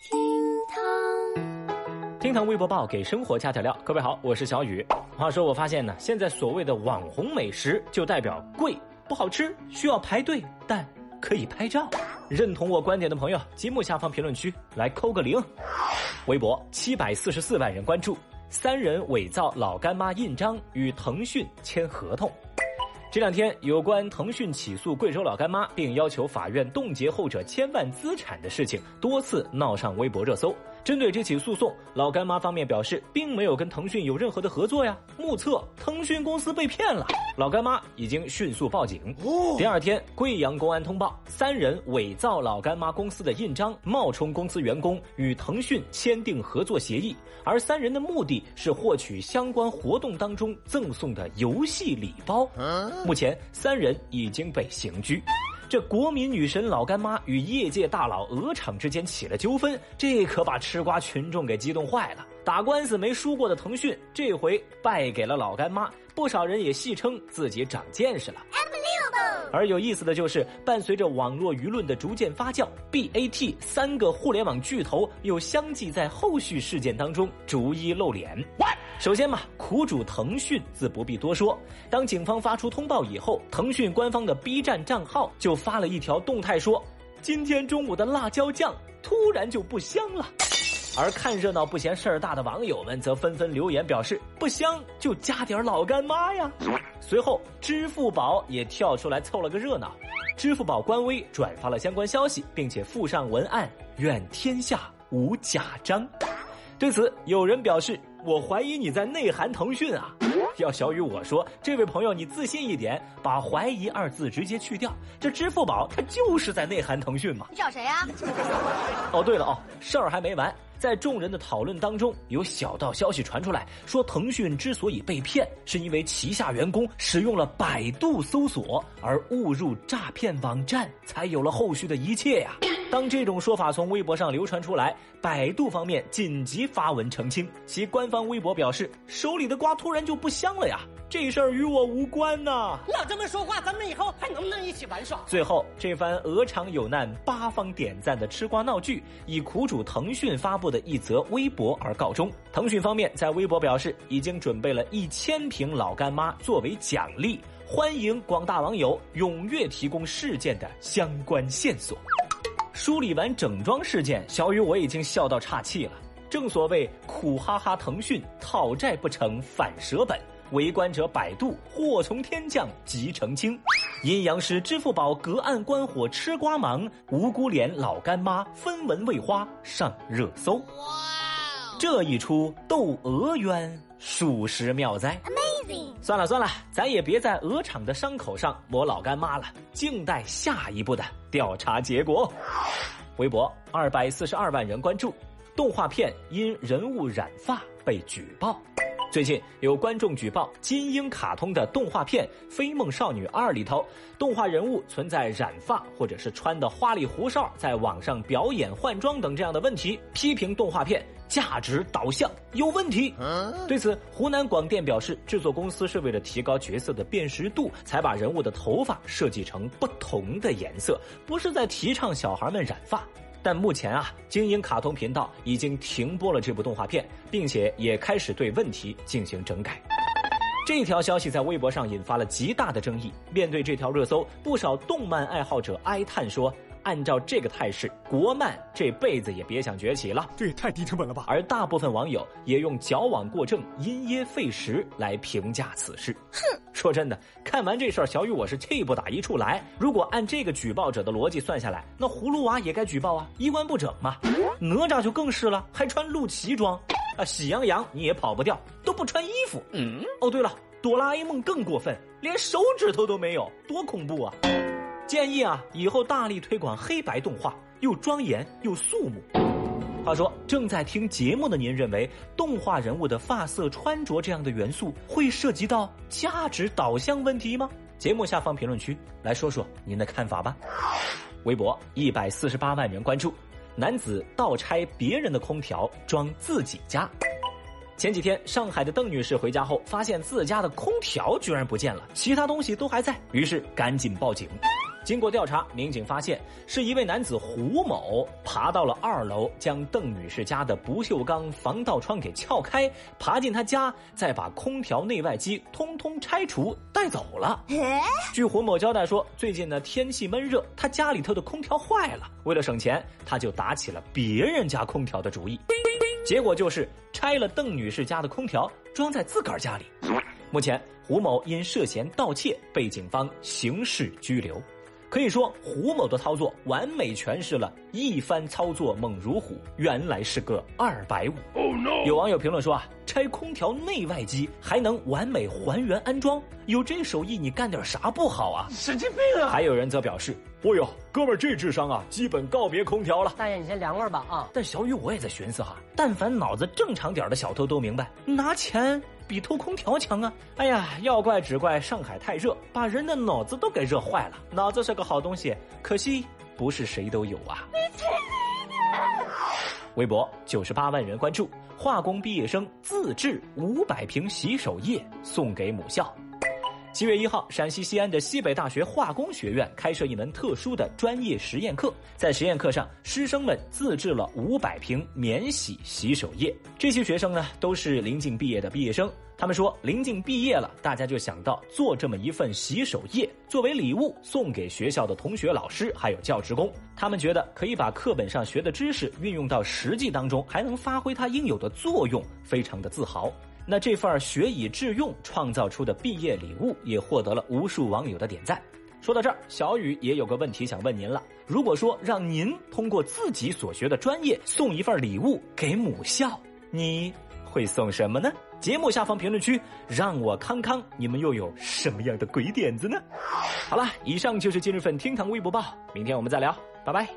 厅堂，厅堂微博报给生活加点料。各位好，我是小雨。话说我发现呢，现在所谓的网红美食就代表贵不好吃，需要排队，但可以拍照。认同我观点的朋友，节目下方评论区来扣个零。微博七百四十四万人关注，三人伪造老干妈印章与腾讯签合同。这两天，有关腾讯起诉贵州老干妈，并要求法院冻结后者千万资产的事情，多次闹上微博热搜。针对这起诉讼，老干妈方面表示，并没有跟腾讯有任何的合作呀。目测腾讯公司被骗了，老干妈已经迅速报警。第二天，贵阳公安通报，三人伪造老干妈公司的印章，冒充公司员工与腾讯签订合作协议，而三人的目的是获取相关活动当中赠送的游戏礼包。目前，三人已经被刑拘。这国民女神老干妈与业界大佬鹅厂之间起了纠纷，这可把吃瓜群众给激动坏了。打官司没输过的腾讯，这回败给了老干妈，不少人也戏称自己长见识了。而有意思的就是，伴随着网络舆论的逐渐发酵，BAT 三个互联网巨头又相继在后续事件当中逐一露脸。首先嘛，苦主腾讯自不必多说。当警方发出通报以后，腾讯官方的 B 站账号就发了一条动态说：“今天中午的辣椒酱突然就不香了。”而看热闹不嫌事儿大的网友们则纷纷留言表示：“不香就加点老干妈呀。”随后，支付宝也跳出来凑了个热闹，支付宝官微转发了相关消息，并且附上文案：“愿天下无假章。”对此，有人表示：“我怀疑你在内涵腾讯啊！”要小雨我说：“这位朋友，你自信一点，把怀疑二字直接去掉。这支付宝它就是在内涵腾讯嘛。”你找谁呀？哦，对了哦，事儿还没完。在众人的讨论当中，有小道消息传出来说，腾讯之所以被骗，是因为旗下员工使用了百度搜索而误入诈骗网站，才有了后续的一切呀。当这种说法从微博上流传出来，百度方面紧急发文澄清，其官方微博表示：“手里的瓜突然就不香了呀，这事儿与我无关呐。”老这么说话，咱们以后还能不能一起玩耍？最后，这番鹅厂有难八方点赞的吃瓜闹剧，以苦主腾讯发布的一则微博而告终。腾讯方面在微博表示，已经准备了一千瓶老干妈作为奖励，欢迎广大网友踊跃提供事件的相关线索。梳理完整桩事件，小雨我已经笑到岔气了。正所谓苦哈哈，腾讯讨债不成反舌本，围观者百度祸从天降即澄清，阴阳师支付宝隔岸观火吃瓜忙，无辜脸老干妈分文未花上热搜。哇哇，这一出斗鹅冤，属实妙哉。算了算了，咱也别在鹅厂的伤口上抹老干妈了，静待下一步的调查结果。微博二百四十二万人关注，动画片因人物染发被举报。最近有观众举报金鹰卡通的动画片《飞梦少女二》里头，动画人物存在染发或者是穿的花里胡哨，在网上表演换装等这样的问题，批评动画片价值导向有问题。对此，湖南广电表示，制作公司是为了提高角色的辨识度，才把人物的头发设计成不同的颜色，不是在提倡小孩们染发。但目前啊，精英卡通频道已经停播了这部动画片，并且也开始对问题进行整改。这条消息在微博上引发了极大的争议。面对这条热搜，不少动漫爱好者哀叹说。按照这个态势，国漫这辈子也别想崛起了。这也太低成本了吧！而大部分网友也用矫枉过正、因噎废食来评价此事。哼，说真的，看完这事儿，小雨我是气不打一处来。如果按这个举报者的逻辑算下来，那葫芦娃也该举报啊，衣冠不整嘛。哪吒就更是了，还穿露脐装，啊，喜羊羊你也跑不掉，都不穿衣服。嗯，哦对了，哆啦 A 梦更过分，连手指头都没有，多恐怖啊！建议啊，以后大力推广黑白动画，又庄严又肃穆。话说，正在听节目的您认为，动画人物的发色、穿着这样的元素会涉及到价值导向问题吗？节目下方评论区来说说您的看法吧。微博一百四十八万人关注，男子盗拆别人的空调装自己家。前几天，上海的邓女士回家后，发现自家的空调居然不见了，其他东西都还在，于是赶紧报警。经过调查，民警发现是一位男子胡某爬到了二楼，将邓女士家的不锈钢防盗窗给撬开，爬进她家，再把空调内外机通通拆除带走了。据胡某交代说，最近呢天气闷热，他家里头的空调坏了，为了省钱，他就打起了别人家空调的主意，结果就是拆了邓女士家的空调，装在自个儿家里。目前，胡某因涉嫌盗窃被警方刑事拘留。可以说，胡某的操作完美诠释了“一番操作猛如虎”，原来是个二百五。有网友评论说啊，拆空调内外机还能完美还原安装，有这手艺你干点啥不好啊？神经病啊！还有人则表示，哦哟，哥们儿这智商啊，基本告别空调了。大爷，你先凉快吧啊！但小雨我也在寻思哈，但凡脑子正常点的小偷都明白，拿钱。比偷空调强啊！哎呀，要怪只怪上海太热，把人的脑子都给热坏了。脑子是个好东西，可惜不是谁都有啊。微博九十八万人关注，化工毕业生自制五百瓶洗手液送给母校。七月一号，陕西西安的西北大学化工学院开设一门特殊的专业实验课。在实验课上，师生们自制了五百瓶免洗洗手液。这些学生呢，都是临近毕业的毕业生。他们说，临近毕业了，大家就想到做这么一份洗手液，作为礼物送给学校的同学、老师还有教职工。他们觉得可以把课本上学的知识运用到实际当中，还能发挥它应有的作用，非常的自豪。那这份学以致用创造出的毕业礼物，也获得了无数网友的点赞。说到这儿，小雨也有个问题想问您了：如果说让您通过自己所学的专业送一份礼物给母校，你会送什么呢？节目下方评论区让我康康，你们又有什么样的鬼点子呢？好了，以上就是今日份厅堂微博报，明天我们再聊，拜拜。